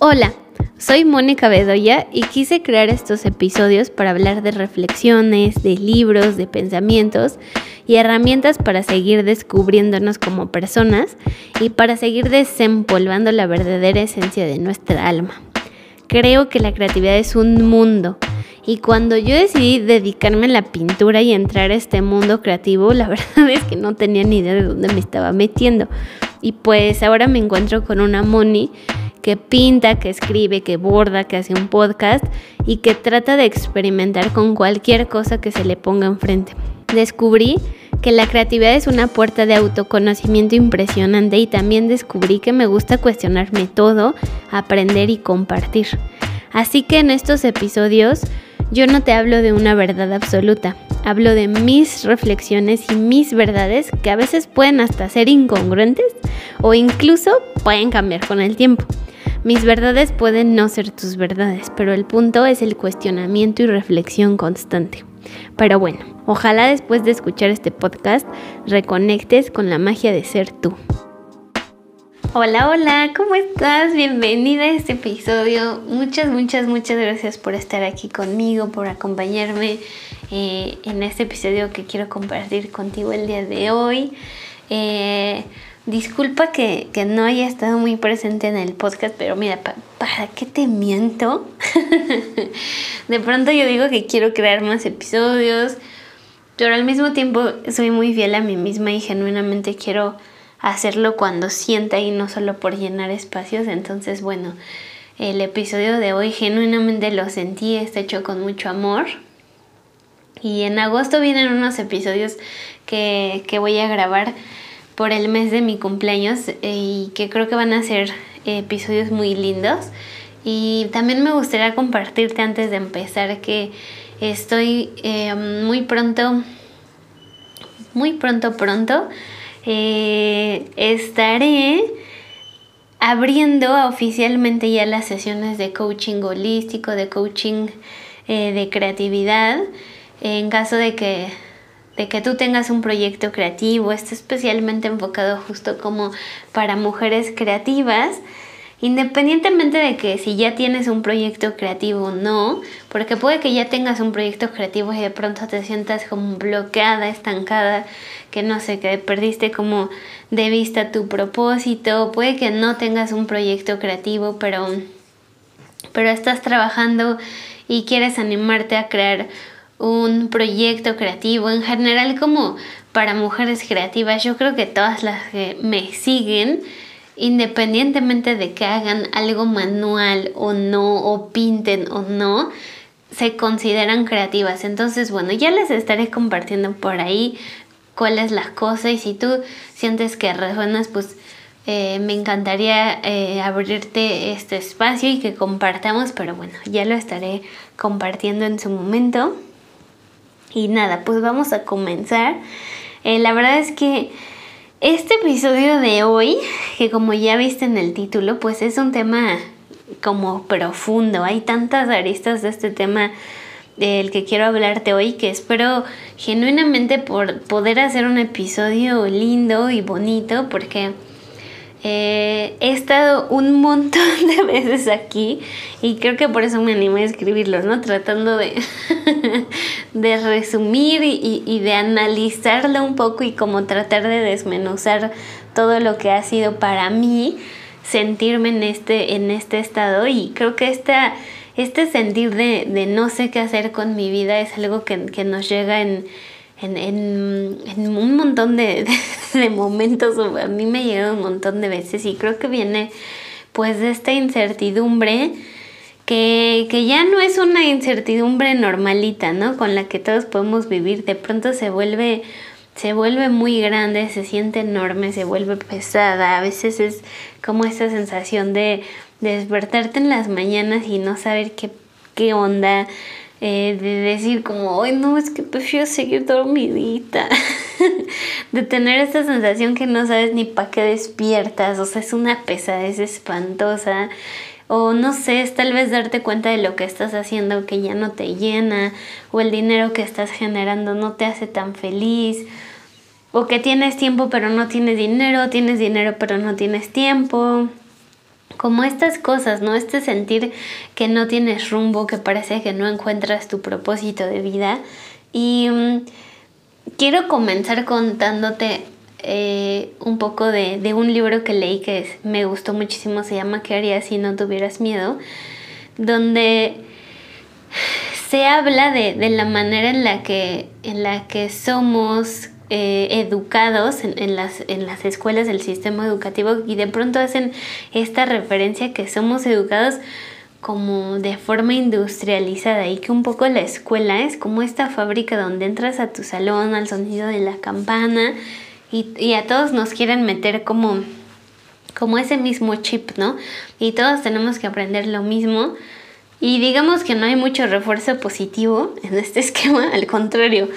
Hola, soy Mónica Bedoya y quise crear estos episodios para hablar de reflexiones, de libros, de pensamientos y herramientas para seguir descubriéndonos como personas y para seguir desempolvando la verdadera esencia de nuestra alma. Creo que la creatividad es un mundo y cuando yo decidí dedicarme a la pintura y entrar a este mundo creativo, la verdad es que no tenía ni idea de dónde me estaba metiendo. Y pues ahora me encuentro con una Moni que pinta, que escribe, que borda, que hace un podcast y que trata de experimentar con cualquier cosa que se le ponga enfrente. Descubrí que la creatividad es una puerta de autoconocimiento impresionante y también descubrí que me gusta cuestionarme todo, aprender y compartir. Así que en estos episodios yo no te hablo de una verdad absoluta, hablo de mis reflexiones y mis verdades que a veces pueden hasta ser incongruentes o incluso pueden cambiar con el tiempo. Mis verdades pueden no ser tus verdades, pero el punto es el cuestionamiento y reflexión constante. Pero bueno, ojalá después de escuchar este podcast reconectes con la magia de ser tú. Hola, hola, ¿cómo estás? Bienvenida a este episodio. Muchas, muchas, muchas gracias por estar aquí conmigo, por acompañarme eh, en este episodio que quiero compartir contigo el día de hoy. Eh, Disculpa que, no haya estado muy presente en el podcast, pero mira, ¿para qué te miento? de pronto yo digo que quiero crear más episodios, pero al mismo tiempo soy muy fiel a mí misma y genuinamente quiero hacerlo cuando sienta y no solo por llenar espacios. Entonces, bueno, el episodio de hoy genuinamente lo sentí, está hecho con mucho amor. Y en agosto vienen unos episodios que, que voy a grabar por el mes de mi cumpleaños eh, y que creo que van a ser episodios muy lindos. Y también me gustaría compartirte antes de empezar que estoy eh, muy pronto, muy pronto, pronto, eh, estaré abriendo oficialmente ya las sesiones de coaching holístico, de coaching de creatividad, en caso de que de que tú tengas un proyecto creativo, esté especialmente enfocado justo como para mujeres creativas, independientemente de que si ya tienes un proyecto creativo o no, porque puede que ya tengas un proyecto creativo y de pronto te sientas como bloqueada, estancada, que no sé, que perdiste como de vista tu propósito, puede que no tengas un proyecto creativo, pero, pero estás trabajando y quieres animarte a crear un proyecto creativo, en general como para mujeres creativas, yo creo que todas las que me siguen, independientemente de que hagan algo manual o no, o pinten o no, se consideran creativas. Entonces, bueno, ya les estaré compartiendo por ahí cuál es la cosa y si tú sientes que resuenas, pues eh, me encantaría eh, abrirte este espacio y que compartamos, pero bueno, ya lo estaré compartiendo en su momento. Y nada, pues vamos a comenzar. Eh, la verdad es que este episodio de hoy, que como ya viste en el título, pues es un tema como profundo. Hay tantas aristas de este tema del que quiero hablarte hoy que espero genuinamente por poder hacer un episodio lindo y bonito porque eh, he estado un montón de veces aquí y creo que por eso me animé a escribirlos, ¿no? Tratando de, de resumir y, y, de analizarlo un poco y como tratar de desmenuzar todo lo que ha sido para mí sentirme en este, en este estado y creo que esta, este sentir de, de no sé qué hacer con mi vida es algo que, que nos llega en en, en, un montón de, de, momentos, a mí me llega un montón de veces y creo que viene pues de esta incertidumbre que, que ya no es una incertidumbre normalita, ¿no? Con la que todos podemos vivir, de pronto se vuelve se vuelve muy grande, se siente enorme, se vuelve pesada. A veces es como esa sensación de, de despertarte en las mañanas y no saber qué, qué onda, eh, de decir como, ay no, es que prefiero seguir dormidita, de tener esta sensación que no sabes ni para qué despiertas, o sea, es una pesadez espantosa, o no sé, es tal vez darte cuenta de lo que estás haciendo que ya no te llena, o el dinero que estás generando no te hace tan feliz, o que tienes tiempo pero no tienes dinero, tienes dinero pero no tienes tiempo como estas cosas, ¿no? Este sentir que no tienes rumbo, que parece que no encuentras tu propósito de vida. Y mm, quiero comenzar contándote eh, un poco de, un libro que leí que me gustó muchísimo, se llama ¿Qué harías si no tuvieras miedo? Donde se habla de, la manera en la que, en la que somos eh, educados en, las, en las escuelas del sistema educativo y de pronto hacen esta referencia que somos educados como de forma industrializada y que un poco la escuela es como esta fábrica donde entras a tu salón al sonido de la campana y, a todos nos quieren meter como, como ese mismo chip, ¿no? Y todos tenemos que aprender lo mismo. Y digamos que no hay mucho refuerzo positivo en este esquema, al contrario,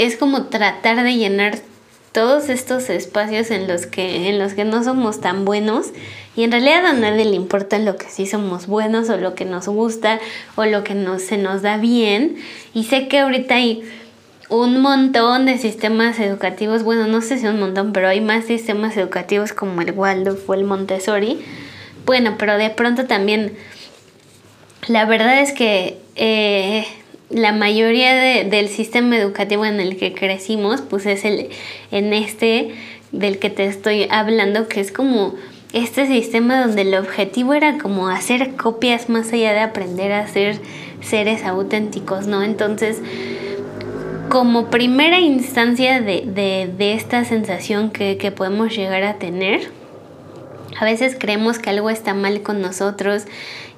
es como tratar de llenar todos estos espacios en los que en los que no somos tan buenos y en realidad a nadie le importa lo que sí somos buenos o lo que nos gusta o lo que no, se nos da bien y sé que ahorita hay un montón de sistemas educativos, bueno, no sé si un montón, pero hay más sistemas educativos como el Waldorf o el Montessori. Bueno, pero de pronto también la verdad es que eh, la mayoría del sistema educativo en el que crecimos, pues es el en este del que te estoy hablando, que es como este sistema donde el objetivo era como hacer copias más allá de aprender a ser seres auténticos, ¿no? Entonces, como primera instancia de, esta sensación que, que podemos llegar a tener, a veces creemos que algo está mal con nosotros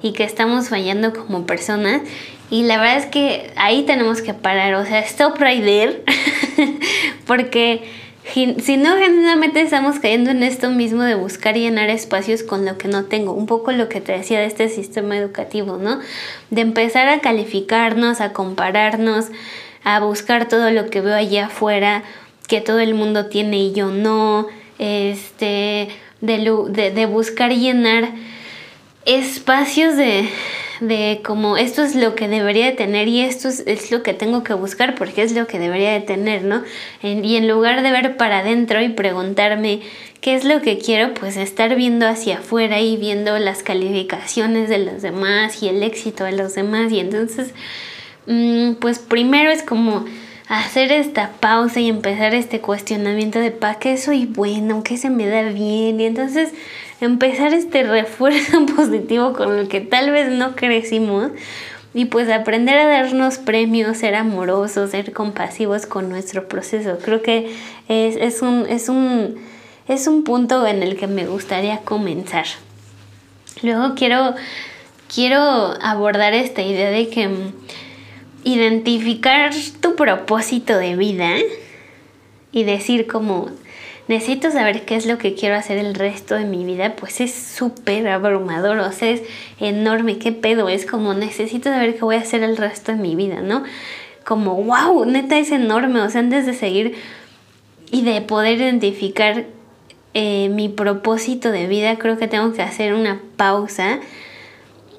y que estamos fallando como personas y la verdad es que ahí tenemos que parar, o sea, stop right there, porque si no, genuinamente estamos cayendo en esto mismo de buscar llenar espacios con lo que no tengo. Un poco lo que te decía de este sistema educativo, ¿no? De empezar a calificarnos, a compararnos, a buscar todo lo que veo allá afuera, que todo el mundo tiene y yo no. Este, de, de, de buscar llenar espacios de, de como esto es lo que debería de tener y esto es, lo que tengo que buscar porque es lo que debería de tener, ¿no? y en lugar de ver para adentro y preguntarme qué es lo que quiero, pues estar viendo hacia afuera y viendo las calificaciones de los demás y el éxito de los demás y entonces, mm, pues primero es como hacer esta pausa y empezar este cuestionamiento de para qué soy bueno, qué se me da bien y entonces empezar este refuerzo positivo con el que tal vez no crecimos y pues aprender a darnos premios, ser amorosos, ser compasivos con nuestro proceso. Creo que es, es, un, es, un, es un punto en el que me gustaría comenzar. Luego quiero, quiero abordar esta idea de que identificar tu propósito de vida y decir como necesito saber qué es lo que quiero hacer el resto de mi vida, pues es súper abrumador, o sea, es enorme, qué pedo, es como necesito saber qué voy a hacer el resto de mi vida, ¿no? Como, wow, neta es enorme, o sea, antes de seguir y de poder identificar eh, mi propósito de vida, creo que tengo que hacer una pausa.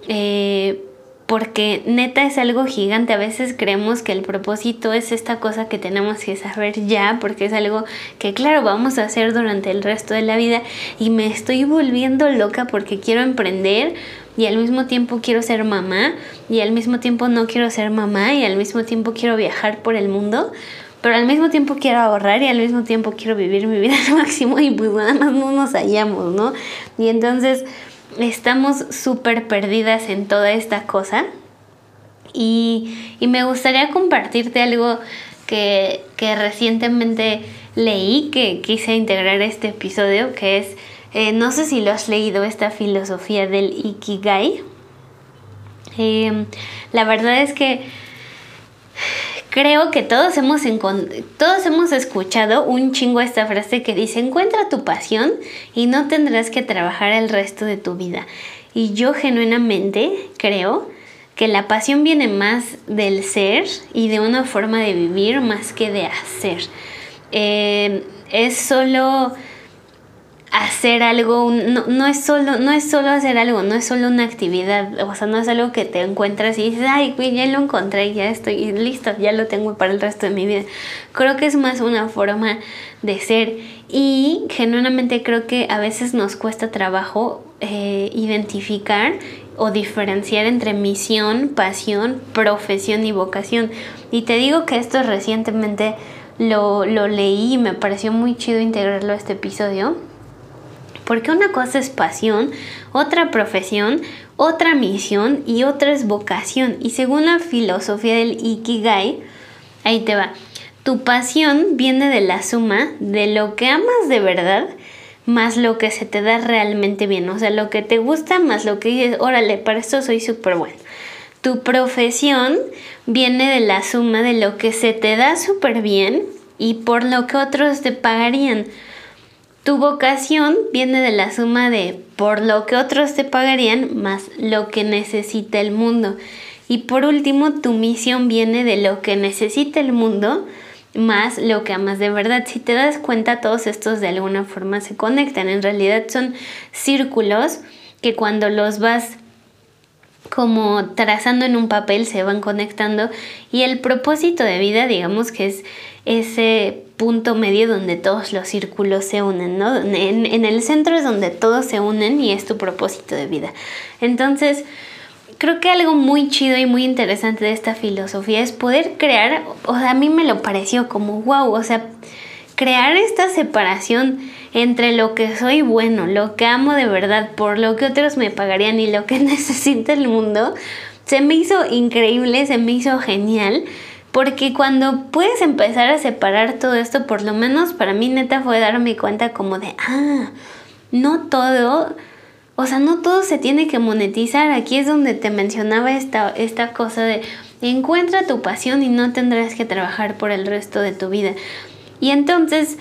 Eh, porque neta es algo gigante. A veces creemos que el propósito es esta cosa que tenemos que saber ya, porque es algo que claro, vamos a hacer durante el resto de la vida y me estoy volviendo loca porque quiero emprender y al mismo tiempo quiero ser mamá y al mismo tiempo no quiero ser mamá y al mismo tiempo quiero viajar por el mundo. Pero al mismo tiempo quiero ahorrar y al mismo tiempo quiero vivir mi vida al máximo y pues nada más no nos hallamos, ¿no? Y entonces estamos súper perdidas en toda esta cosa. Y, me gustaría compartirte algo que, recientemente leí, que quise integrar este episodio, que es, eh, no sé si lo has leído, esta filosofía del Ikigai. Eh, la verdad es que creo que todos hemos, todos hemos escuchado un chingo esta frase que dice, encuentra tu pasión y no tendrás que trabajar el resto de tu vida. Y yo genuinamente creo que la pasión viene más del ser y de una forma de vivir más que de hacer. Eh, es solo hacer algo, no, no, es solo, no es solo hacer algo, no es solo una actividad, o sea, no es algo que te encuentras y dices, ay, ya lo encontré, ya estoy listo, ya lo tengo para el resto de mi vida. Creo que es más una forma de ser y genuinamente creo que a veces nos cuesta trabajo eh, identificar o diferenciar entre misión, pasión, profesión y vocación. Y te digo que esto recientemente lo, lo leí y me pareció muy chido integrarlo a este episodio. Porque una cosa es pasión, otra profesión, otra misión y otra es vocación. Y según la filosofía del Ikigai, ahí te va. Tu pasión viene de la suma de lo que amas de verdad más lo que se te da realmente bien. O sea, lo que te gusta más lo que dices, órale, para esto soy súper bueno. Tu profesión viene de la suma de lo que se te da súper bien y por lo que otros te pagarían. Tu vocación viene de la suma de por lo que otros te pagarían más lo que necesita el mundo. Y por último, tu misión viene de lo que necesita el mundo más lo que amas de verdad. Si te das cuenta, todos estos de alguna forma se conectan. En realidad son círculos que cuando los vas como trazando en un papel se van conectando y el propósito de vida digamos que es ese punto medio donde todos los círculos se unen, ¿no? En, en el centro es donde todos se unen y es tu propósito de vida. Entonces, creo que algo muy chido y muy interesante de esta filosofía es poder crear, o sea, a mí me lo pareció como wow, o sea, crear esta separación entre lo que soy bueno, lo que amo de verdad, por lo que otros me pagarían y lo que necesita el mundo, se me hizo increíble, se me hizo genial. Porque cuando puedes empezar a separar todo esto, por lo menos para mí neta fue darme cuenta como de, ah, no todo o sea, no todo se tiene que monetizar. Aquí es donde te mencionaba esta, esta cosa de encuentra tu pasión y no tendrás que trabajar por el resto de tu vida. Y entonces,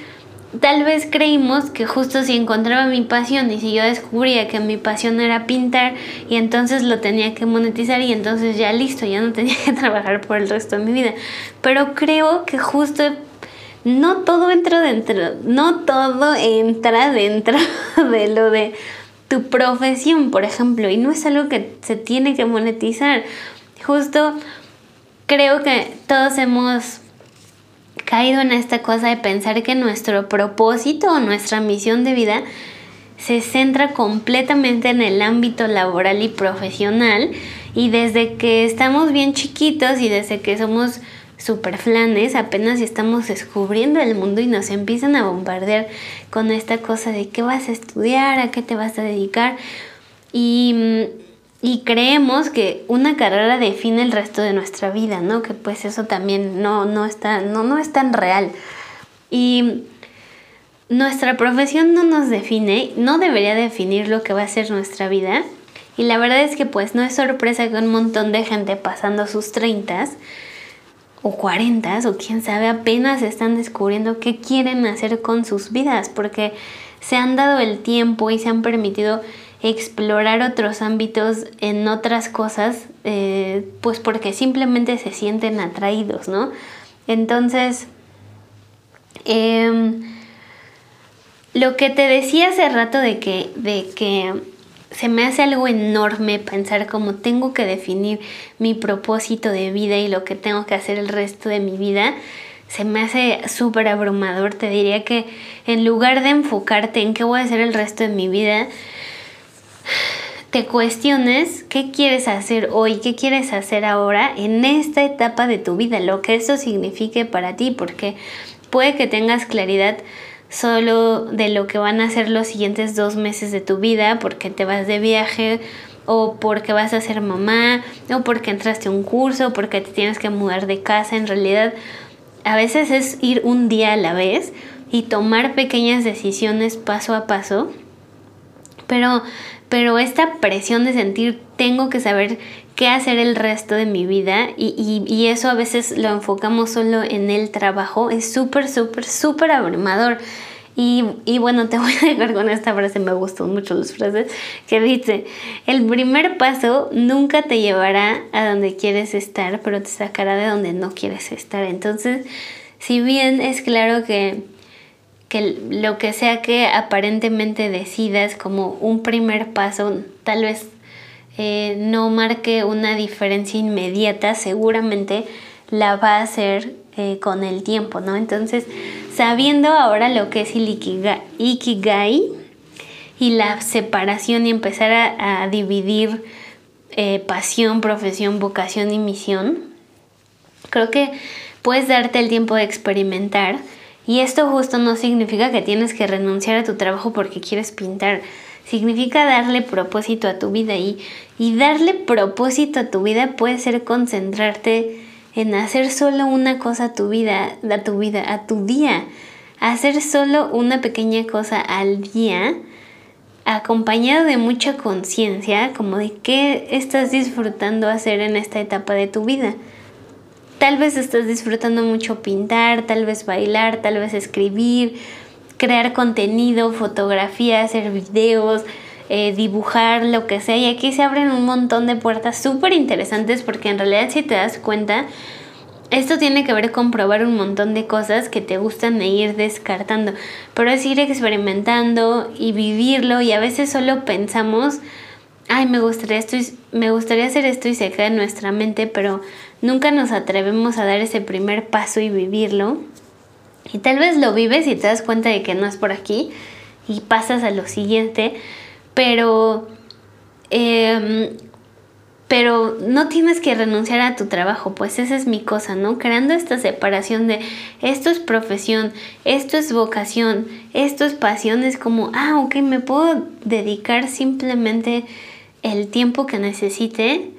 tal vez creímos que justo si encontraba mi pasión y si yo descubría que mi pasión era pintar y entonces lo tenía que monetizar y entonces ya listo, ya no tenía que trabajar por el resto de mi vida. Pero creo que justo no todo entra dentro, no todo entra dentro de lo de tu profesión, por ejemplo, y no es algo que se tiene que monetizar. Justo creo que todos hemos caído en esta cosa de pensar que nuestro propósito o nuestra misión de vida se centra completamente en el ámbito laboral y profesional y desde que estamos bien chiquitos y desde que somos super flanes, apenas estamos descubriendo el mundo y nos empiezan a bombardear con esta cosa de qué vas a estudiar, a qué te vas a dedicar. Y, y creemos que una carrera define el resto de nuestra vida, ¿no? Que pues eso también no, no, está, no, no es tan real. Y nuestra profesión no nos define, no debería definir lo que va a ser nuestra vida. Y la verdad es que pues no es sorpresa que un montón de gente pasando sus treintas o 40 o quién sabe, apenas están descubriendo qué quieren hacer con sus vidas, porque se han dado el tiempo y se han permitido explorar otros ámbitos en otras cosas, eh, pues porque simplemente se sienten atraídos, ¿no? Entonces, em, lo que te decía hace rato de que, de que se me hace algo enorme pensar cómo tengo que definir mi propósito de vida y lo que tengo que hacer el resto de mi vida. Se me hace súper abrumador. Te diría que en lugar de enfocarte en qué voy a hacer el resto de mi vida, te cuestiones qué quieres hacer hoy, qué quieres hacer ahora en esta etapa de tu vida, lo que eso signifique para ti, porque puede que tengas claridad solo de lo que van a ser los siguientes dos meses de tu vida porque te vas de viaje o porque vas a ser mamá o porque entraste a un curso o porque te tienes que mudar de casa. En realidad, a veces es ir un día a la vez y tomar pequeñas decisiones paso a paso. Pero, pero esta presión de sentir tengo que saber qué hacer el resto de mi vida y, y, eso a veces lo enfocamos solo en el trabajo, es súper, súper, súper abrumador. Y, y, bueno, te voy a dejar con esta frase, me gustan mucho las frases, que dice, el primer paso nunca te llevará a donde quieres estar, pero te sacará de donde no quieres estar. Entonces, si bien es claro que, que lo que sea que aparentemente decidas como un primer paso, tal vez eh, no marque una diferencia inmediata, seguramente la va a hacer eh, con el tiempo, ¿no? Entonces, sabiendo ahora lo que es el Ikigai, y la separación y empezar a, dividir eh, pasión, profesión, vocación y misión, creo que puedes darte el tiempo de experimentar y esto justo no significa que tienes que renunciar a tu trabajo porque quieres pintar. Significa darle propósito a tu vida y, y darle propósito a tu vida puede ser concentrarte en hacer solo una cosa a tu vida, a tu vida, a tu día. Hacer solo una pequeña cosa al día acompañado de mucha conciencia como de qué estás disfrutando hacer en esta etapa de tu vida. Tal vez estás disfrutando mucho pintar, tal vez bailar, tal vez escribir, crear contenido, fotografía, hacer videos, eh, dibujar, lo que sea. Y aquí se abren un montón de puertas súper interesantes porque en realidad si te das cuenta, esto tiene que ver con probar un montón de cosas que te gustan e ir descartando. Pero es ir experimentando y vivirlo y a veces solo pensamos ay, me gustaría, esto me gustaría hacer esto y se queda en nuestra mente, pero nunca nos atrevemos a dar ese primer paso y vivirlo. Y tal vez lo vives y te das cuenta de que no es por aquí y pasas a lo siguiente, pero, em, pero no tienes que renunciar a tu trabajo, pues esa es mi cosa, ¿no? Creando esta separación de esto es profesión, esto es vocación, esto es pasión, es como, ah, ok, me puedo dedicar simplemente el tiempo que necesite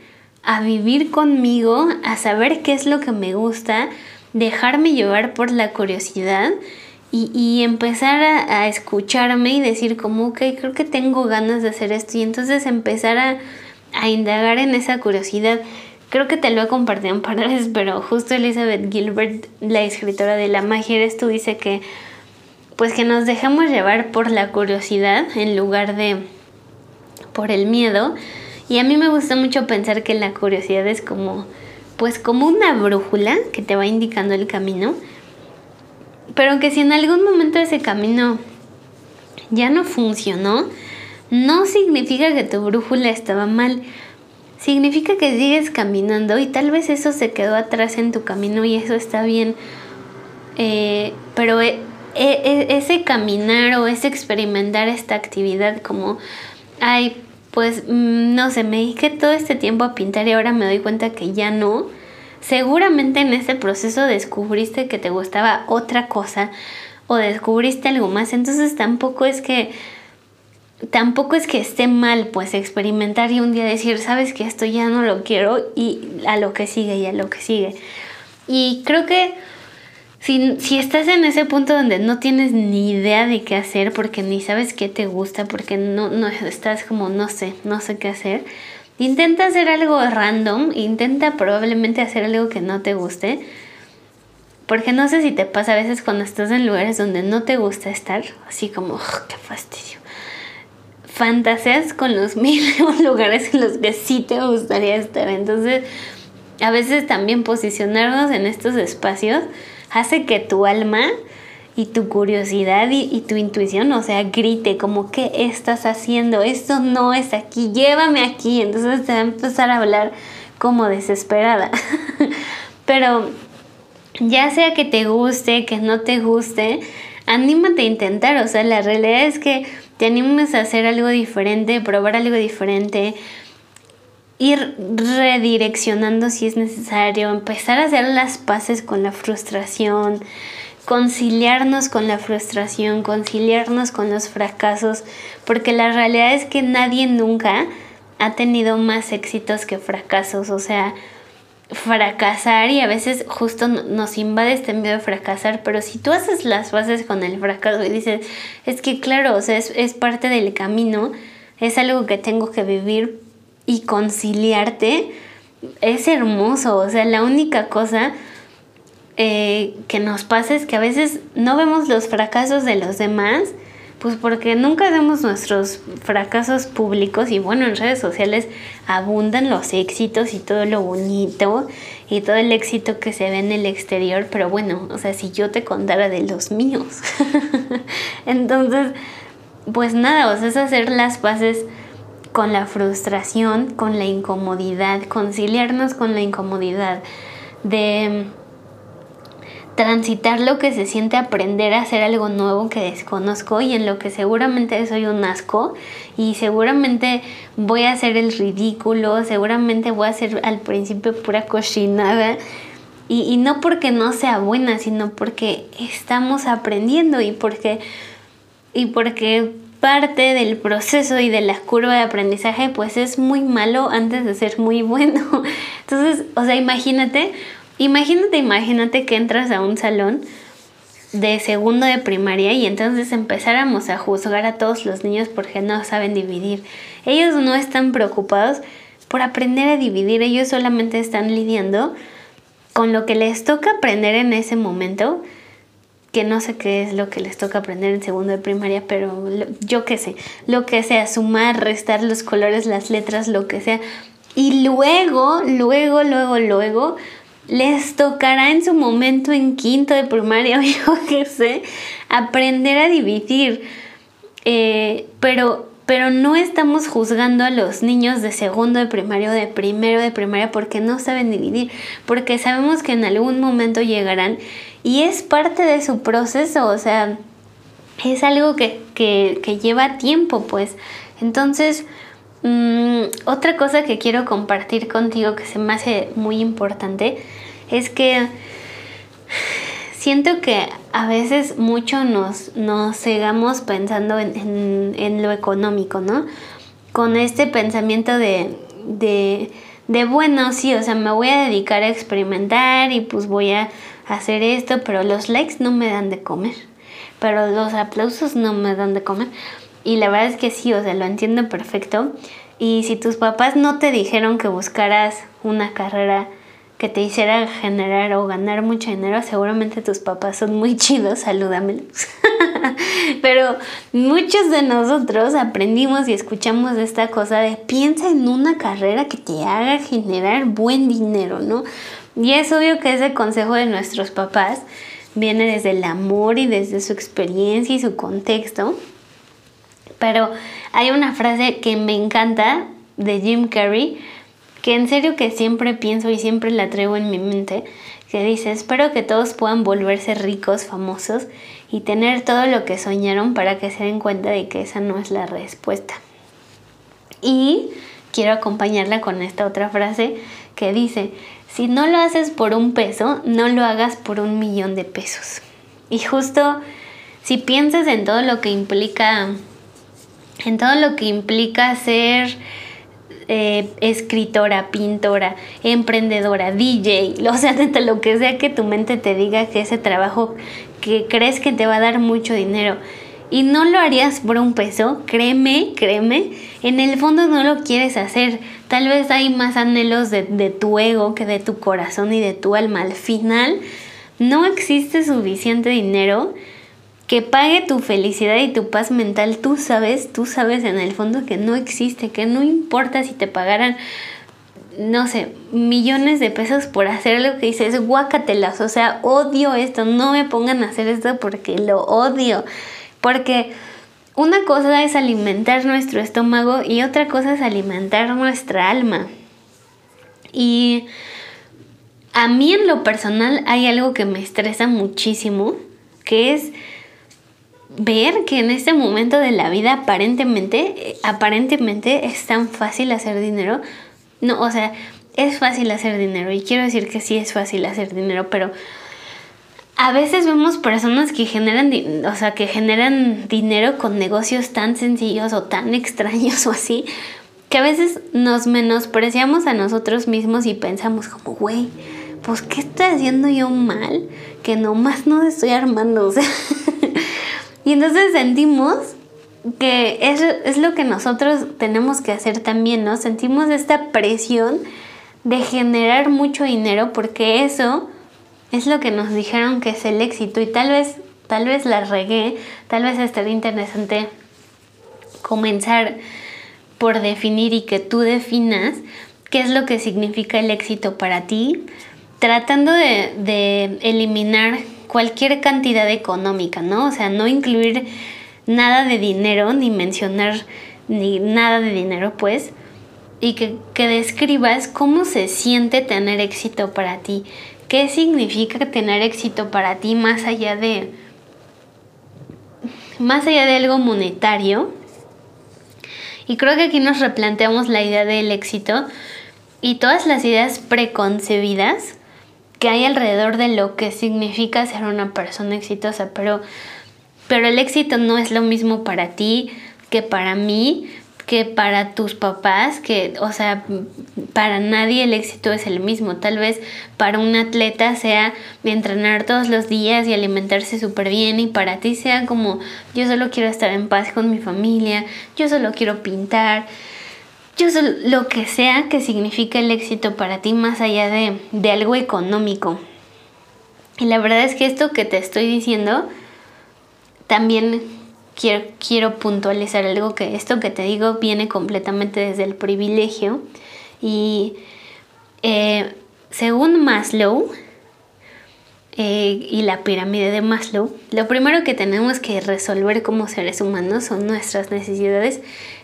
a vivir conmigo, a saber qué es lo que me gusta, dejarme llevar por la curiosidad y, empezar a, escucharme y decir como, ok, creo que tengo ganas de hacer esto y entonces empezar a, a indagar en esa curiosidad. Creo que te lo he compartido un par de veces, pero justo Elizabeth Gilbert, la escritora de La magia esto, dice que pues que nos dejamos llevar por la curiosidad en lugar de por el miedo. Y a mí me gusta mucho pensar que la curiosidad es como, pues como una brújula que te va indicando el camino. Pero que si en algún momento ese camino ya no funcionó, no significa que tu brújula estaba mal. Significa que sigues caminando y tal vez eso se quedó atrás en tu camino y eso está bien. Eh, pero e, e, ese caminar o ese experimentar esta actividad como, ay, pues mm, no sé, me dediqué todo este tiempo a pintar y ahora me doy cuenta que ya no. Seguramente en ese proceso descubriste que te gustaba otra cosa o descubriste algo más, entonces tampoco es que tampoco es que esté mal pues experimentar y un día decir, sabes que esto ya no lo quiero y a lo que sigue y a lo que sigue. Y creo que si, estás en ese punto donde no tienes ni idea de qué hacer, porque ni sabes qué te gusta, porque no, no estás como no sé, no sé qué hacer, intenta hacer algo random, intenta probablemente hacer algo que no te guste. Porque no sé si te pasa a veces cuando estás en lugares donde no te gusta estar, así como, qué fastidio. Fantaseas con los mil lugares en los que sí te gustaría estar. Entonces, a veces también posicionarnos en estos espacios hace que tu alma y tu curiosidad y, tu intuición, o sea, grite como, ¿qué estás haciendo? Esto no es aquí, llévame aquí. Entonces te va a empezar a hablar como desesperada. Pero ya sea que te guste, que no te guste, anímate a intentar. O sea, la realidad es que te animes a hacer algo diferente, probar algo diferente, ir redireccionando si es necesario, empezar a hacer las paces con la frustración, conciliarnos con la frustración, conciliarnos con los fracasos, porque la realidad es que nadie nunca ha tenido más éxitos que fracasos, o sea, fracasar y a veces justo nos invade este miedo de fracasar, pero si tú haces las bases con el fracaso y dices, es que claro, o sea, es, es parte del camino, es algo que tengo que vivir, y conciliarte es hermoso. O sea, la única cosa eh, que nos pasa es que a veces no vemos los fracasos de los demás, pues porque nunca vemos nuestros fracasos públicos y bueno, en redes sociales abundan los éxitos y todo lo bonito y todo el éxito que se ve en el exterior, pero bueno, o sea, si yo te contara de los míos. Entonces, pues nada, o sea, es hacer las paces con la frustración, con la incomodidad, conciliarnos con la incomodidad, de, transitar lo que se siente aprender a hacer algo nuevo que desconozco y en lo que seguramente soy un asco y seguramente voy a hacer el ridículo, seguramente voy a hacer al principio pura cochinada y, y no porque no sea buena, sino porque estamos aprendiendo y porque, y porque parte del proceso y de la curva de aprendizaje pues es muy malo antes de ser muy bueno. Entonces, o sea, imagínate Imagínate, imagínate que entras a un salón de segundo de primaria y entonces empezáramos a juzgar a todos los niños porque no saben dividir. Ellos no están preocupados por aprender a dividir, ellos solamente están lidiando con lo que les toca aprender en ese momento, que no sé qué es lo que les toca aprender en segundo de primaria, pero yo qué sé, lo que sea, sumar, restar los colores, las letras, lo que sea. Y luego, luego, luego, luego les tocará en su momento en quinto de primaria o yo qué sé, aprender a dividir. Eh, pero, pero no estamos juzgando a los niños de segundo de primaria de primero de primaria porque no saben dividir, porque sabemos que en algún momento llegarán y es parte de su proceso, o sea, es algo que, que lleva tiempo, pues. Entonces, Mm, otra cosa que quiero compartir contigo que se me hace muy importante es que siento que a veces mucho nos, nos cegamos pensando en, lo económico, ¿no? Con este pensamiento de, de, de, bueno, sí, o sea, me voy a dedicar a experimentar y pues voy a hacer esto, pero los likes no me dan de comer, pero los aplausos no me dan de comer. Y la verdad es que sí, o sea, lo entiendo perfecto. Y si tus papás no te dijeron que buscaras una carrera que te hiciera generar o ganar mucho dinero, seguramente tus papás son muy chidos, salúdamelos. Pero muchos de nosotros aprendimos y escuchamos esta cosa de piensa en una carrera que te haga generar buen dinero, ¿no? Y es obvio que ese consejo de nuestros papás viene desde el amor y desde su experiencia y su contexto. Pero hay una frase que me encanta de Jim Carrey, que en serio que siempre pienso y siempre la traigo en mi mente, que dice, espero que todos puedan volverse ricos, famosos y tener todo lo que soñaron para que se den cuenta de que esa no es la respuesta. Y quiero acompañarla con esta otra frase que dice, si no lo haces por un peso, no lo hagas por un millón de pesos. Y justo si piensas en todo lo que implica en todo lo que implica ser eh, escritora, pintora, emprendedora, DJ, o sea, de lo que sea que tu mente te diga que ese trabajo que crees que te va a dar mucho dinero y no lo harías por un peso, créeme, créeme, en el fondo no lo quieres hacer. Tal vez hay más anhelos de, de tu ego que de tu corazón y de tu alma. Al final, no existe suficiente dinero que pague tu felicidad y tu paz mental, tú sabes, tú sabes en el fondo que no existe, que no importa si te pagaran, no sé, millones de pesos por hacer lo que dices, guácatelas, o sea, odio esto, no me pongan a hacer esto porque lo odio, porque una cosa es alimentar nuestro estómago y otra cosa es alimentar nuestra alma. Y a mí en lo personal hay algo que me estresa muchísimo, que es ver que en este momento de la vida aparentemente, eh, aparentemente es tan fácil hacer dinero. No, o sea, es fácil hacer dinero y quiero decir que sí es fácil hacer dinero, pero a veces vemos personas que generan, o sea, que generan dinero con negocios tan sencillos o tan extraños o así, que a veces nos menospreciamos a nosotros mismos y pensamos como, güey, pues ¿qué estoy haciendo yo mal? Que nomás no estoy armando, o sea, Y entonces sentimos que es, es lo que nosotros tenemos que hacer también, ¿no? Sentimos esta presión de generar mucho dinero porque eso es lo que nos dijeron que es el éxito y tal vez, tal vez la regué, tal vez estaría interesante comenzar por definir y que tú definas qué es lo que significa el éxito para ti, tratando de, de eliminar cualquier cantidad económica, ¿no? O sea, no incluir nada de dinero, ni mencionar ni nada de dinero, pues, y que, describas cómo se siente tener éxito para ti, qué significa tener éxito para ti más allá de más allá de algo monetario. Y creo que aquí nos replanteamos la idea del éxito y todas las ideas preconcebidas que hay alrededor de lo que significa ser una persona exitosa, pero pero el éxito no es lo mismo para ti que para mí, que para tus papás, que, o sea, para nadie el éxito es el mismo. Tal vez para un atleta sea entrenar todos los días y alimentarse súper bien y para ti sea como yo solo quiero estar en paz con mi familia, yo solo quiero pintar, yo lo que sea que signifique el éxito para ti más allá de, de algo económico. Y la verdad es que esto que te estoy diciendo también quiero, quiero puntualizar algo que esto que te digo viene completamente desde el privilegio y eh, según Maslow eh, y la pirámide de Maslow, lo primero que tenemos que resolver como seres humanos son nuestras necesidades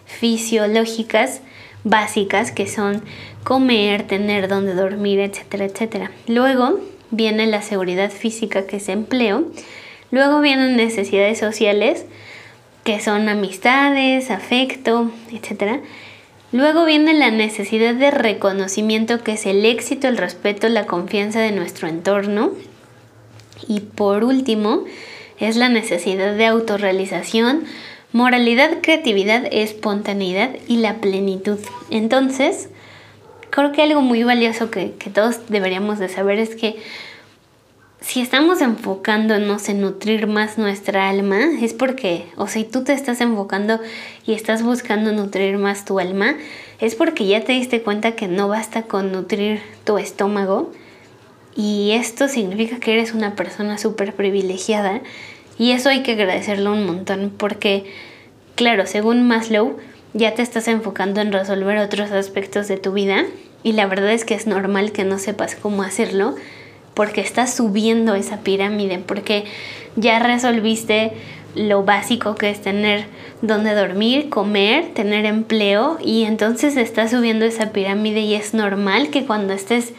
fisiológicas básicas que son comer, tener donde dormir, etcétera, etcétera. Luego viene la seguridad física que es empleo. Luego vienen necesidades sociales que son amistades, afecto, etc. Luego viene la necesidad de reconocimiento, que es el éxito, el respeto, la confianza de nuestro entorno. Y por último, es la necesidad de autorrealización, moralidad, creatividad, espontaneidad y la plenitud. Entonces, creo que algo muy valioso que, que todos deberíamos de saber es que si estamos enfocándonos en nutrir más nuestra alma, es porque, o sea, tú te estás enfocando y estás buscando nutrir más tu alma, es porque ya te diste cuenta que no basta con nutrir tu estómago. Y esto significa que eres una persona súper privilegiada. Y eso hay que agradecerlo un montón porque, claro, según Maslow, ya te estás enfocando en resolver otros aspectos de tu vida. Y la verdad es que es normal que no sepas cómo hacerlo porque estás subiendo esa pirámide, porque ya resolviste lo básico que es tener donde dormir, comer, tener empleo y entonces estás subiendo esa pirámide y es normal que cuando estés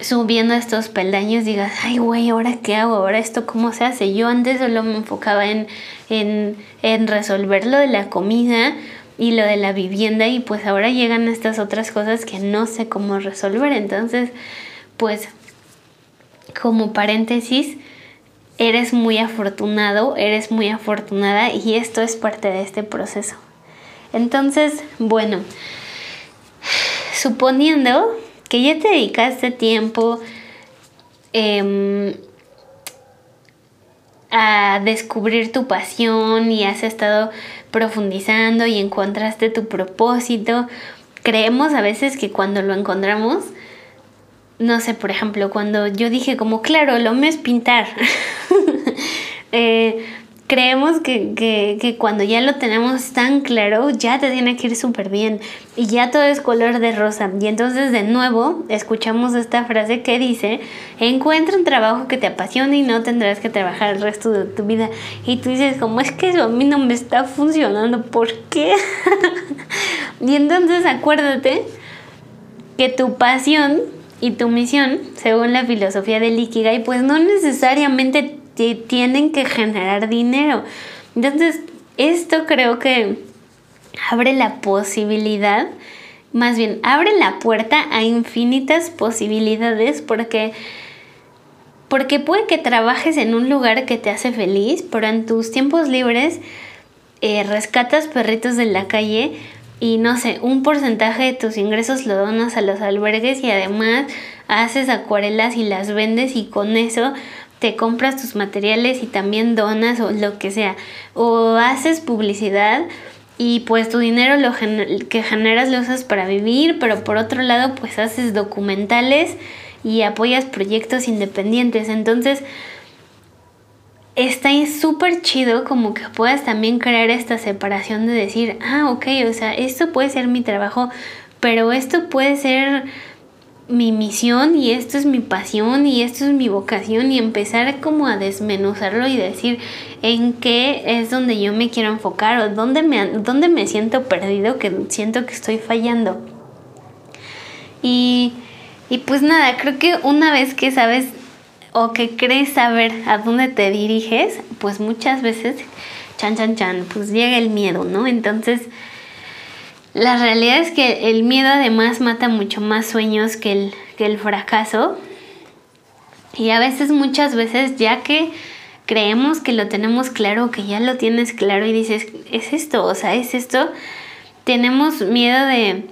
subiendo estos peldaños digas, ay güey, ¿ahora qué hago? ¿Ahora esto cómo se hace? Yo antes solo me enfocaba en, en, en resolver lo de la comida y lo de la vivienda y pues ahora llegan estas otras cosas que no sé cómo resolver. Entonces, pues como paréntesis, eres muy afortunado, eres muy afortunada y esto es parte de este proceso. Entonces, bueno, suponiendo que ya te dedicaste tiempo em, a descubrir tu pasión y has estado profundizando y encontraste tu propósito, creemos a veces que cuando lo encontramos, no sé, por ejemplo, cuando yo dije como, claro, lo mío es pintar, eh, creemos que, que, cuando ya lo tenemos tan claro, ya te tiene que ir súper bien y ya todo es color de rosa. Y entonces de nuevo escuchamos esta frase que dice, encuentra un trabajo que te apasione y no tendrás que trabajar el resto de tu vida. Y tú dices, como es que eso a mí no me está funcionando, ¿por qué? y entonces acuérdate que tu pasión y tu misión, según la filosofía del Ikigai, pues no necesariamente te tienen que generar dinero. Entonces, esto creo que abre la posibilidad, más bien, abre la puerta a infinitas posibilidades porque porque puede que trabajes en un lugar que te hace feliz, pero en tus tiempos libres eh, rescatas perritos de la calle y no sé, un porcentaje de tus ingresos lo donas a los albergues y además haces acuarelas y las vendes y con eso te compras tus materiales y también donas o lo que sea. O haces publicidad y pues tu dinero lo que generas lo usas para vivir, pero por otro lado pues haces documentales y apoyas proyectos independientes. Entonces, está súper chido como que puedas también crear esta separación de decir, ah, ok, o sea, esto puede ser mi trabajo, pero esto puede ser mi misión y esto es mi pasión y esto es mi vocación y empezar como a desmenuzarlo y decir en qué es donde yo me quiero enfocar o dónde me, dónde me siento perdido, que siento que estoy fallando. Y Y pues nada, creo que una vez que sabes o que crees saber a dónde te diriges, pues muchas veces, chan, chan, chan, pues llega el miedo, ¿no? Entonces, la realidad es que el miedo además mata mucho más sueños que el, que el fracaso. Y a veces, muchas veces, ya que creemos que lo tenemos claro, que ya lo tienes claro y dices, es esto, o sea, es esto, tenemos miedo de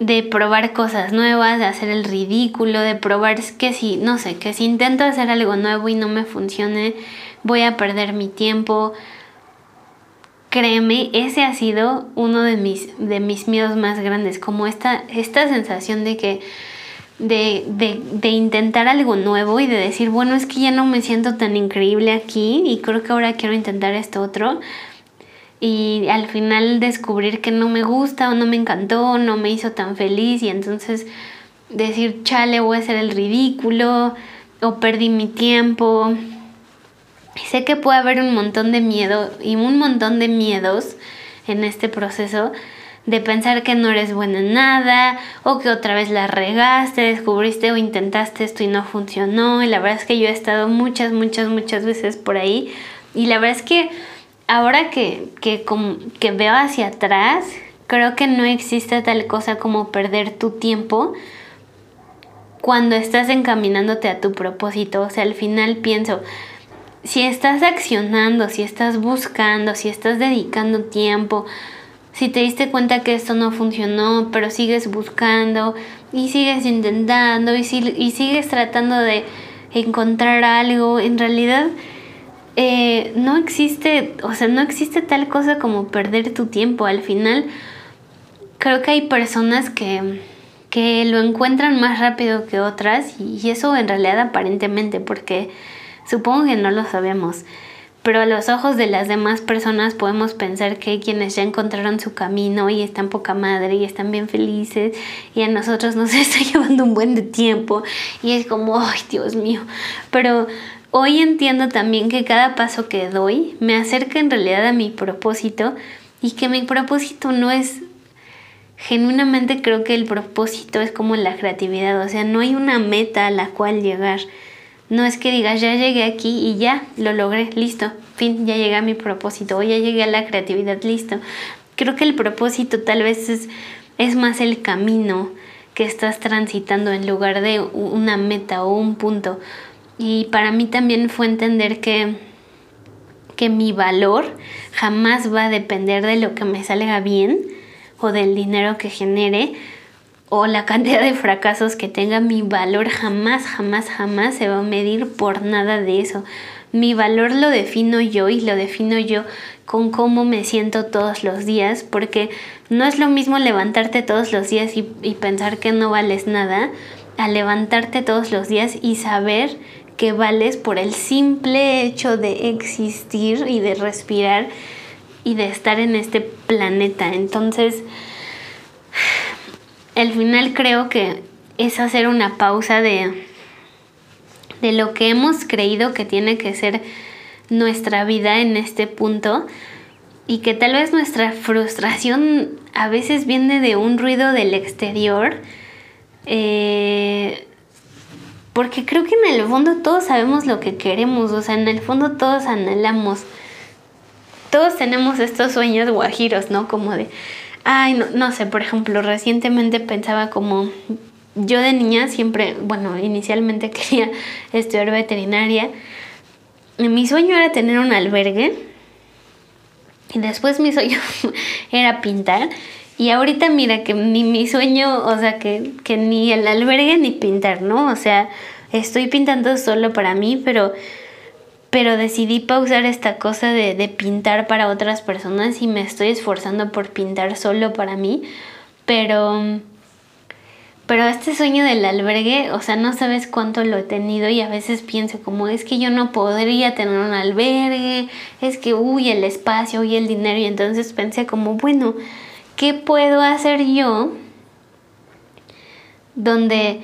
de probar cosas nuevas, de hacer el ridículo, de probar que si, no sé, que si intento hacer algo nuevo y no me funcione, voy a perder mi tiempo. Créeme, ese ha sido uno de mis, de mis miedos más grandes, como esta, esta sensación de que de, de, de, intentar algo nuevo y de decir, bueno, es que ya no me siento tan increíble aquí y creo que ahora quiero intentar esto otro y al final descubrir que no me gusta o no me encantó, no me hizo tan feliz y entonces decir, chale, voy a hacer el ridículo o perdí mi tiempo. Sé que puede haber un montón de miedo y un montón de miedos en este proceso de pensar que no eres buena en nada o que otra vez la regaste, descubriste o intentaste esto y no funcionó. Y la verdad es que yo he estado muchas, muchas, muchas veces por ahí y la verdad es que ahora que, que, que veo hacia atrás, creo que no existe tal cosa como perder tu tiempo cuando estás encaminándote a tu propósito. O sea, al final pienso, si estás accionando, si estás buscando, si estás dedicando tiempo, si te diste cuenta que esto no funcionó, pero sigues buscando y sigues intentando y, sigues tratando de encontrar algo, en realidad eh, no existe, o sea, no existe tal cosa como perder tu tiempo. Al final, creo que hay personas que, que lo encuentran más rápido que otras y eso en realidad aparentemente, porque supongo que no lo sabemos. Pero a los ojos de las demás personas podemos pensar que quienes ya encontraron su camino y están poca madre y están bien felices y a nosotros nos está llevando un buen de tiempo y es como, ay Dios mío. Pero Hoy entiendo también que cada paso que doy me acerca en realidad a mi propósito y que mi propósito no es genuinamente creo que el propósito es como la creatividad, o sea, no hay una meta a la cual llegar. No es que digas, ya llegué aquí y ya, lo logré, listo, fin, ya llegué a mi propósito, o ya llegué a la creatividad, listo. Creo que el propósito tal vez es, es más el camino que estás transitando en lugar de una meta o un punto. Y para mí también fue entender que, que mi valor jamás va a depender de lo que me salga bien o del dinero que genere o la cantidad de fracasos que tenga. Mi valor jamás, jamás, jamás se va a medir por nada de eso. Mi valor lo defino yo y lo defino yo con cómo me siento todos los días, porque no es lo mismo levantarte todos los días y, pensar que no vales nada, a levantarte todos los días y saber que vales por el simple hecho de existir y de respirar y de estar en este planeta. Entonces, al final creo que es hacer una pausa de, de lo que hemos creído que tiene que ser nuestra vida en este punto y que tal vez nuestra frustración a veces viene de un ruido del exterior. Eh, porque creo que en el fondo todos sabemos lo que queremos, o sea, en el fondo todos anhelamos. Todos tenemos estos sueños guajiros, ¿no? Como de, ay, no, no sé, por ejemplo, recientemente pensaba como, yo de niña siempre, bueno, inicialmente quería estudiar veterinaria. Mi sueño era tener un albergue. Y después mi sueño era pintar. Y ahorita mira que ni mi sueño, o sea, que, que ni el albergue ni pintar, ¿no? O sea, estoy pintando solo para mí, pero, pero decidí pausar esta cosa de, de pintar para otras personas y me estoy esforzando por pintar solo para mí. Pero, pero este sueño del albergue, o sea, no sabes cuánto lo he tenido y a veces pienso como es que yo no podría tener un albergue, es que, uy, el espacio y el dinero. Y entonces pensé como, bueno, ¿qué puedo hacer yo donde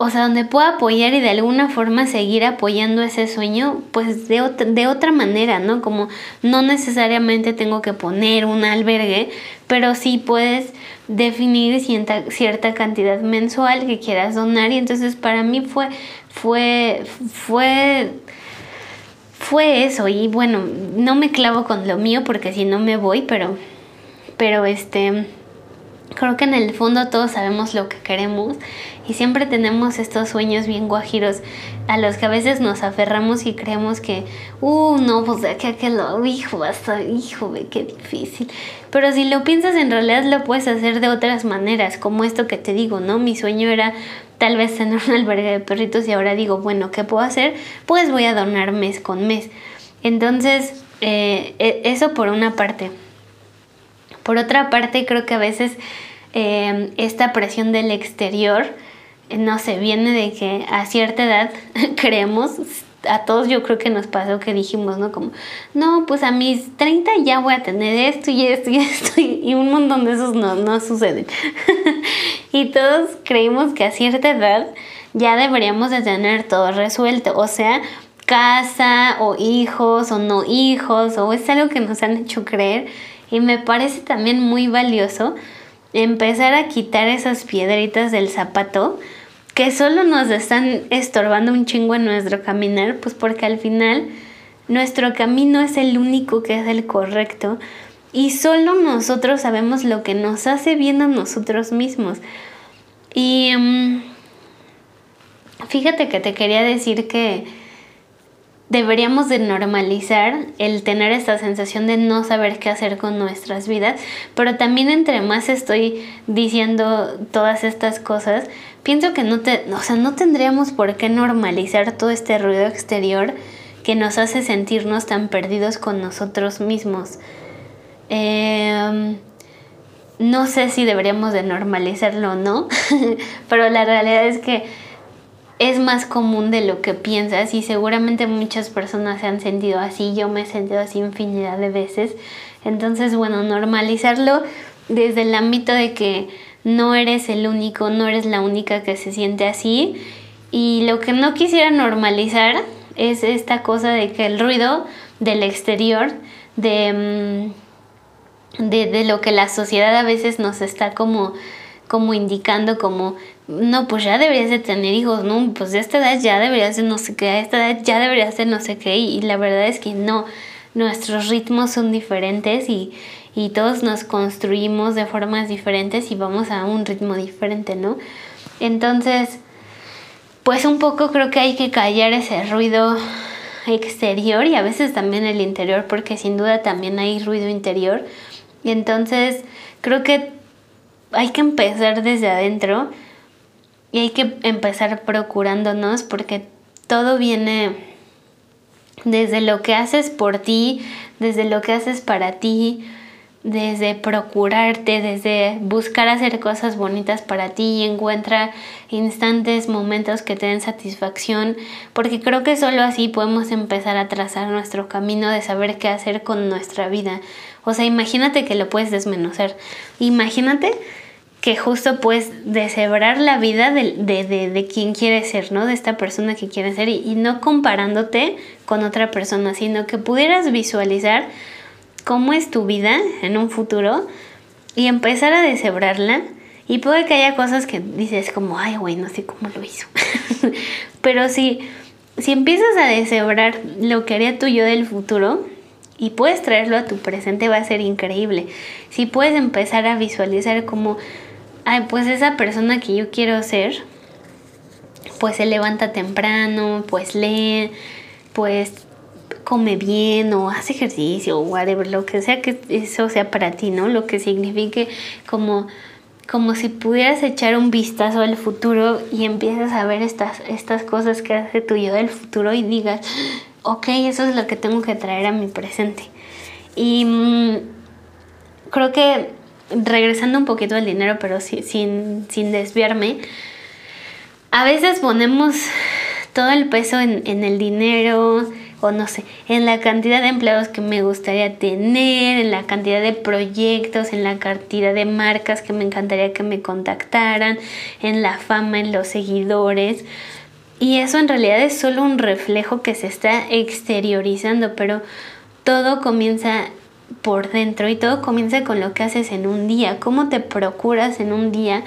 o sea, donde pueda apoyar y de alguna forma seguir apoyando ese sueño, pues de, de otra manera, ¿no? Como no necesariamente tengo que poner un albergue, pero sí puedes definir cierta, cierta cantidad mensual que quieras donar y entonces para mí fue, fue, fue, fue eso y bueno, no me clavo con lo mío porque si no me voy, pero, pero este creo que en el fondo todos sabemos lo que queremos y siempre tenemos estos sueños bien guajiros a los que a veces nos aferramos y creemos que, uh, no, pues de aquí a que lo, hijo, basta, hijo, ve qué difícil. Pero si lo piensas en realidad lo puedes hacer de otras maneras, como esto que te digo, ¿no? Mi sueño era tal vez tener un albergue de perritos y ahora digo, bueno, ¿qué puedo hacer? Pues voy a donar mes con mes. Entonces, eh, e, eso por una parte. Por otra parte, creo que a veces Em, esta presión del exterior, no sé, viene de que a cierta edad creemos, a todos yo creo que nos pasó que dijimos, ¿no? Como, no, pues a mis 30 ya voy a tener esto y esto y esto y un montón de esos no, no suceden. y todos creímos que a cierta edad ya deberíamos de tener todo resuelto, o sea, casa o hijos o no hijos, o es algo que nos han hecho creer y me parece también muy valioso empezar a quitar esas piedritas del zapato que solo nos están estorbando un chingo en nuestro caminar, pues porque al final nuestro camino es el único que es el correcto y solo nosotros sabemos lo que nos hace bien a nosotros mismos. Y mm, fíjate que te quería decir que deberíamos de normalizar el tener esta sensación de no saber qué hacer con nuestras vidas, pero también entre más estoy diciendo todas estas cosas, pienso que no te, o sea, no tendríamos por qué normalizar todo este ruido exterior que nos hace sentirnos tan perdidos con nosotros mismos. Em, no sé si deberíamos de normalizarlo o no, pero la realidad es que es más común de lo que piensas y seguramente muchas personas se han sentido así, yo me he sentido así infinidad de veces. Entonces, bueno, normalizarlo desde el ámbito de que no eres el único, no eres la única que se siente así. Y lo que no quisiera normalizar es esta cosa de que el ruido del exterior, de, mm, de, lo que la sociedad a veces nos está como como indicando como, no, pues ya deberías de tener hijos, no, pues esta edad ya deberías de no sé qué, a esta edad ya deberías de no sé qué, y, la verdad es que no, nuestros ritmos son diferentes y, y todos nos construimos de formas diferentes y vamos a un ritmo diferente, ¿no? Entonces, pues un poco creo que hay que callar ese ruido exterior y a veces también el interior, porque sin duda también hay ruido interior. Y entonces creo que hay que empezar desde adentro y hay que empezar procurándonos porque todo viene desde lo que haces por ti, desde lo que haces para ti, desde procurarte, desde buscar hacer cosas bonitas para ti y encuentra instantes, momentos que te den satisfacción, porque creo que solo así podemos empezar a trazar nuestro camino de saber qué hacer con nuestra vida. O sea, imagínate que lo puedes desmenuzar. Imagínate que justo puedes deshebrar la vida de, de, de, quien quieres ser, ¿no? De esta persona que quieres ser y, y, no comparándote con otra persona, sino que pudieras visualizar cómo es tu vida en un futuro y empezar a deshebrarla. Y puede que haya cosas que dices como, ay, güey, no sé cómo lo hizo. Pero si, si empiezas a deshebrar lo que haría tu yo del futuro, y puedes traerlo a tu presente va a ser increíble. Si puedes empezar a visualizar como pues esa persona que yo quiero ser, pues se levanta temprano, pues lee, pues come bien o hace ejercicio o whatever, lo que sea que eso sea para ti, ¿no? Lo que signifique como, como si pudieras echar un vistazo al futuro y empiezas a ver estas, estas cosas que hace tu yo del futuro y digas, ok, eso es lo que tengo que traer a mi presente. Y mm, creo que regresando un poquito al dinero, pero sin, sin desviarme, a veces ponemos todo el peso en, el dinero, o no sé, en la cantidad de empleados que me gustaría tener, en la cantidad de proyectos, en la cantidad de marcas que me encantaría que me contactaran, en la fama, en los seguidores. Y eso en realidad es solo un reflejo que se está exteriorizando, pero todo comienza por dentro y todo comienza con lo que haces en un día, cómo te procuras en un día,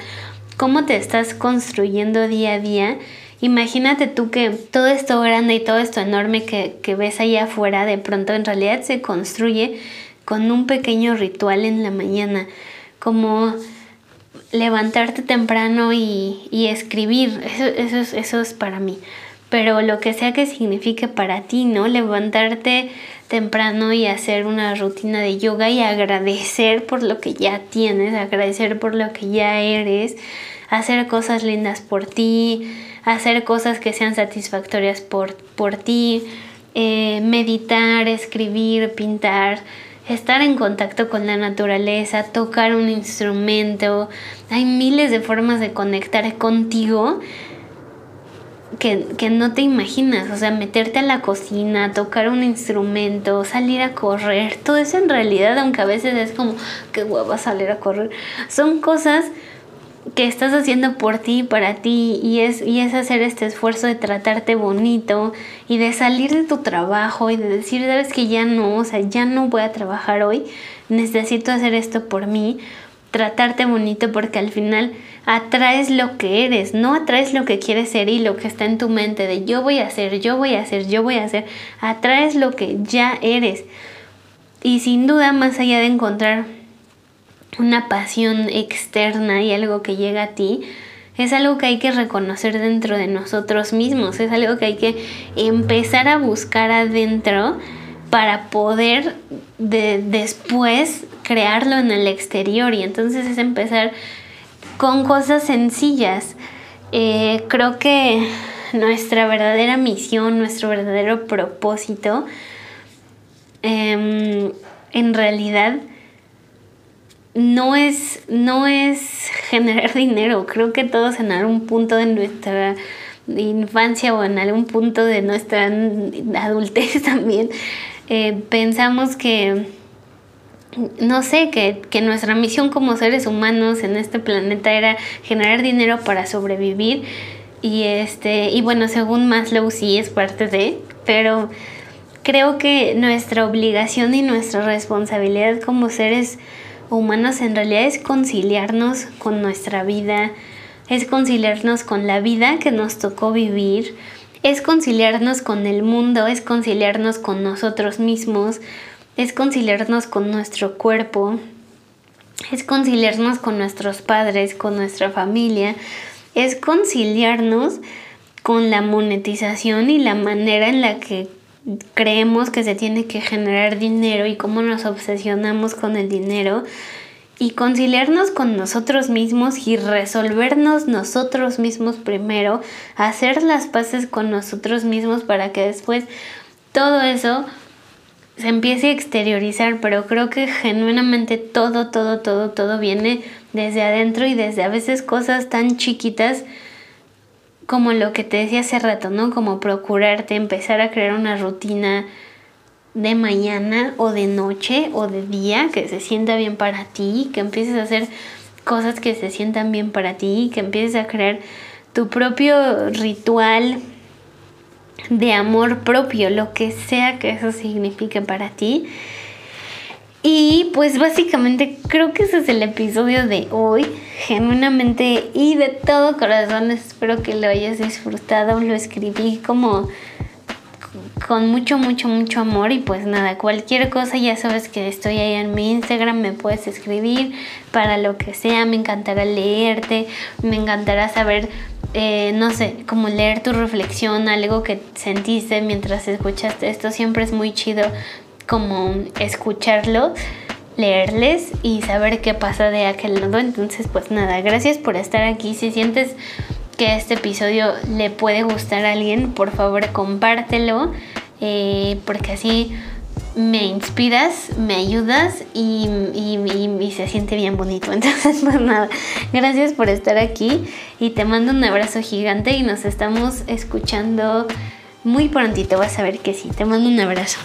cómo te estás construyendo día a día Imagínate tú que todo esto grande y todo esto enorme que, ves allá afuera de pronto en realidad se construye con un pequeño ritual en la mañana, como levantarte temprano y, escribir, eso, eso, eso es para mí. Pero lo que sea que signifique para ti, ¿no? Levantarte temprano y hacer una rutina de yoga y agradecer por lo que ya tienes, agradecer por lo que ya eres, hacer cosas lindas por ti, hacer cosas que sean satisfactorias por, por ti, eh, meditar, escribir, pintar, estar en contacto con la naturaleza, tocar un instrumento. Hay miles de formas de conectar contigo que, no te imaginas. O sea, meterte a la cocina, tocar un instrumento, salir a correr. Todo eso en realidad, aunque a veces es como, qué hueva salir a correr. Son cosas que estás haciendo por ti, para ti, y es, y es hacer este esfuerzo de tratarte bonito y de salir de tu trabajo y de decir, sabes que ya no, o sea, ya no voy a trabajar hoy, necesito hacer esto por mí, tratarte bonito porque al final atraes lo que eres, no atraes lo que quieres ser y lo que está en tu mente de yo voy a hacer, yo voy a hacer, yo voy a hacer, atraes lo que ya eres. Y sin duda, más allá de encontrar una pasión externa y algo que llega a ti, es algo que hay que reconocer dentro de nosotros mismos, es algo que hay que empezar a buscar adentro para poder después crearlo en el exterior. Y entonces es empezar con cosas sencillas. Eh, creo que nuestra verdadera misión, nuestro verdadero propósito, em, en realidad no es, no es generar dinero. Creo que todos en algún punto de nuestra infancia o en algún punto de nuestra adultez también eh, pensamos que, no sé, que, que, nuestra misión como seres humanos en este planeta era generar dinero para sobrevivir. Y este, y bueno, según Maslow sí es parte de, pero creo que nuestra obligación y nuestra responsabilidad como seres humanos en realidad es conciliarnos con nuestra vida, es conciliarnos con la vida que nos tocó vivir, es conciliarnos con el mundo, es conciliarnos con nosotros mismos, es conciliarnos con nuestro cuerpo, es conciliarnos con nuestros padres, con nuestra familia, es conciliarnos con la monetización y la manera en la que creemos que se tiene que generar dinero y cómo nos obsesionamos con el dinero y conciliarnos con nosotros mismos y resolvernos nosotros mismos primero, hacer las paces con nosotros mismos para que después todo eso se empiece a exteriorizar, pero creo que genuinamente todo, todo, todo, todo viene desde adentro y desde a veces cosas tan chiquitas como lo que te decía hace rato, ¿no? Como procurarte empezar a crear una rutina de mañana o de noche o de día que se sienta bien para ti, que empieces a hacer cosas que se sientan bien para ti, que empieces a crear tu propio ritual de amor propio, lo que sea que eso signifique para ti. Y pues básicamente creo que ese es el episodio de hoy. Genuinamente y de todo corazón espero que lo hayas disfrutado. Lo escribí como con mucho, mucho, mucho amor. Y pues nada, cualquier cosa ya sabes que estoy ahí en mi Instagram. Me puedes escribir para lo que sea. Me encantará leerte. Me encantará saber eh, no sé, como leer tu reflexión, algo que sentiste mientras escuchaste esto, siempre es muy chido como escucharlos, leerles y saber qué pasa de aquel lado. Entonces, pues nada, gracias por estar aquí. Si sientes que este episodio le puede gustar a alguien, por favor compártelo, eh, porque así me inspiras, me ayudas y, y, se siente bien bonito. Entonces, pues nada, gracias por estar aquí y te mando un abrazo gigante y nos estamos escuchando Muy prontito vas a ver que sí. Te mando un abrazo.